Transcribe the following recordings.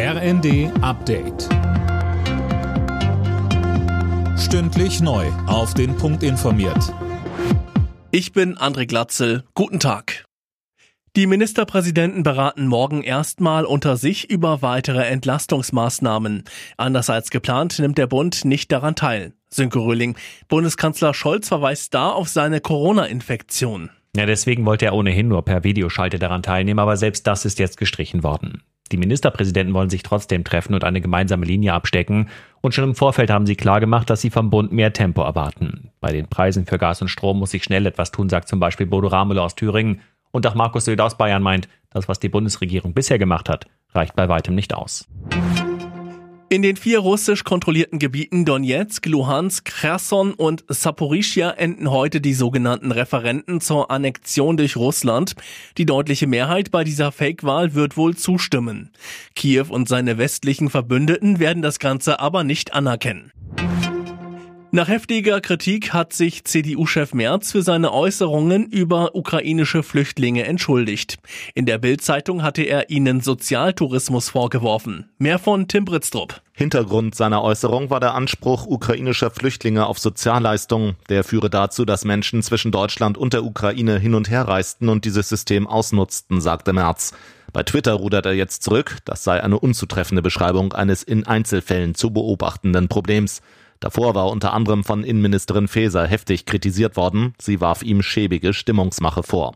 RND Update. Stündlich neu. Auf den Punkt informiert. Ich bin André Glatzel. Guten Tag. Die Ministerpräsidenten beraten morgen erstmal unter sich über weitere Entlastungsmaßnahmen. Anders als geplant nimmt der Bund nicht daran teil. Sönke Röhling. Bundeskanzler Scholz verweist da auf seine Corona-Infektion. Ja, deswegen wollte er ohnehin nur per Videoschalte daran teilnehmen, aber selbst das ist jetzt gestrichen worden. Die Ministerpräsidenten wollen sich trotzdem treffen und eine gemeinsame Linie abstecken. Und schon im Vorfeld haben sie klargemacht, dass sie vom Bund mehr Tempo erwarten. Bei den Preisen für Gas und Strom muss sich schnell etwas tun, sagt zum Beispiel Bodo Ramelow aus Thüringen. Und auch Markus Söder aus Bayern meint, das, was die Bundesregierung bisher gemacht hat, reicht bei weitem nicht aus. In den vier russisch kontrollierten Gebieten Donetsk, Luhansk, Cherson und Saporischia enden heute die sogenannten Referenten zur Annexion durch Russland. Die deutliche Mehrheit bei dieser Fake-Wahl wird wohl zustimmen. Kiew und seine westlichen Verbündeten werden das Ganze aber nicht anerkennen. Nach heftiger Kritik hat sich CDU-Chef Merz für seine Äußerungen über ukrainische Flüchtlinge entschuldigt. In der Bild-Zeitung hatte er ihnen Sozialtourismus vorgeworfen. Mehr von Tim Britztrup. Hintergrund seiner Äußerung war der Anspruch ukrainischer Flüchtlinge auf Sozialleistungen. Der führe dazu, dass Menschen zwischen Deutschland und der Ukraine hin und her reisten und dieses System ausnutzten, sagte Merz. Bei Twitter rudert er jetzt zurück. Das sei eine unzutreffende Beschreibung eines in Einzelfällen zu beobachtenden Problems. Davor war unter anderem von Innenministerin Faeser heftig kritisiert worden. Sie warf ihm schäbige Stimmungsmache vor.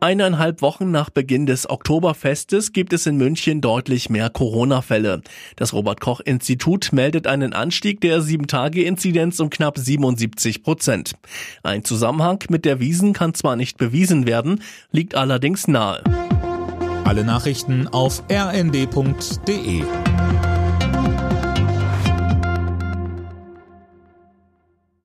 Eineinhalb Wochen nach Beginn des Oktoberfestes gibt es in München deutlich mehr Corona-Fälle. Das Robert-Koch-Institut meldet einen Anstieg der 7-Tage-Inzidenz um knapp 77 Prozent. Ein Zusammenhang mit der Wiesen kann zwar nicht bewiesen werden, liegt allerdings nahe. Alle Nachrichten auf rnd.de